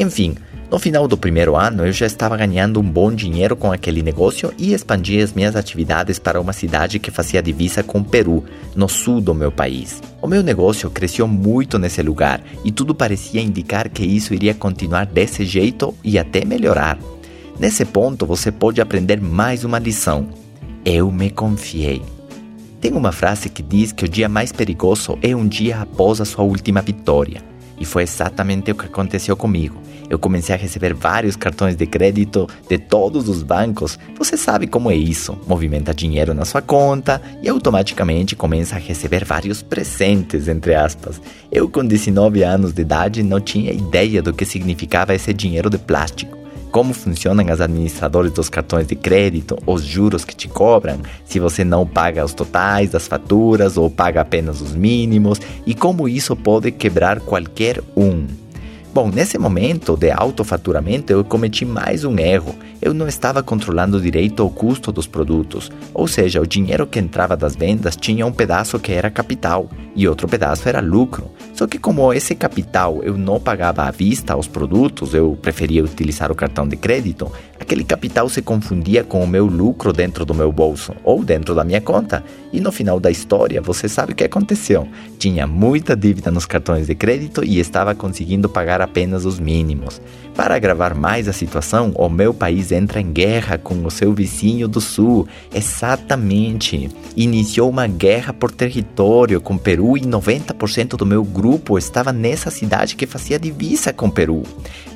Enfim, no final do primeiro ano, eu já estava ganhando um bom dinheiro com aquele negócio e expandi as minhas atividades para uma cidade que fazia divisa com o Peru, no sul do meu país. O meu negócio cresceu muito nesse lugar e tudo parecia indicar que isso iria continuar desse jeito e até melhorar. Nesse ponto, você pode aprender mais uma lição. Eu me confiei. Tem uma frase que diz que o dia mais perigoso é um dia após a sua última vitória. E foi exatamente o que aconteceu comigo. Eu comecei a receber vários cartões de crédito de todos os bancos. Você sabe como é isso: movimenta dinheiro na sua conta e automaticamente começa a receber vários presentes, entre aspas. Eu, com 19 anos de idade, não tinha ideia do que significava esse dinheiro de plástico como funcionam as administradoras dos cartões de crédito, os juros que te cobram, se você não paga os totais das faturas ou paga apenas os mínimos e como isso pode quebrar qualquer um. Bom, nesse momento de autofaturamento eu cometi mais um erro. Eu não estava controlando direito o custo dos produtos, ou seja, o dinheiro que entrava das vendas tinha um pedaço que era capital e outro pedaço era lucro. Só que como esse capital eu não pagava à vista os produtos, eu preferia utilizar o cartão de crédito, aquele capital se confundia com o meu lucro dentro do meu bolso ou dentro da minha conta. E no final da história, você sabe o que aconteceu. Tinha muita dívida nos cartões de crédito e estava conseguindo pagar apenas os mínimos. Para agravar mais a situação, o meu país entra em guerra com o seu vizinho do sul. Exatamente. Iniciou uma guerra por território com Peru e 90% do meu grupo estava nessa cidade que fazia divisa com Peru.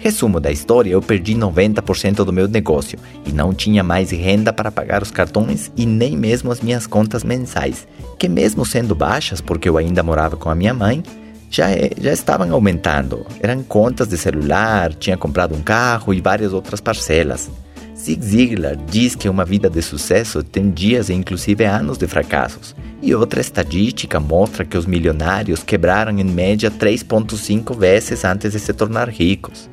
Resumo da história: eu perdi 90% do meu negócio e não tinha mais renda para pagar os cartões e nem mesmo as minhas contas mensais, que, mesmo sendo baixas, porque eu ainda morava com a minha mãe, já, é, já estavam aumentando. Eram contas de celular, tinha comprado um carro e várias outras parcelas. Zig Ziglar diz que uma vida de sucesso tem dias e inclusive anos de fracassos. E outra estatística mostra que os milionários quebraram em média 3,5 vezes antes de se tornar ricos.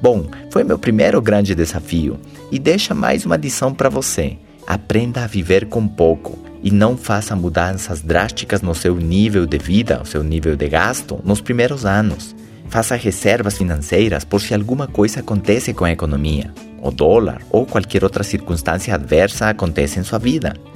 Bom, foi meu primeiro grande desafio e deixa mais uma lição para você. Aprenda a viver com pouco e não faça mudanças drásticas no seu nível de vida, no seu nível de gasto, nos primeiros anos. Faça reservas financeiras por se alguma coisa acontece com a economia, o dólar ou qualquer outra circunstância adversa acontece em sua vida.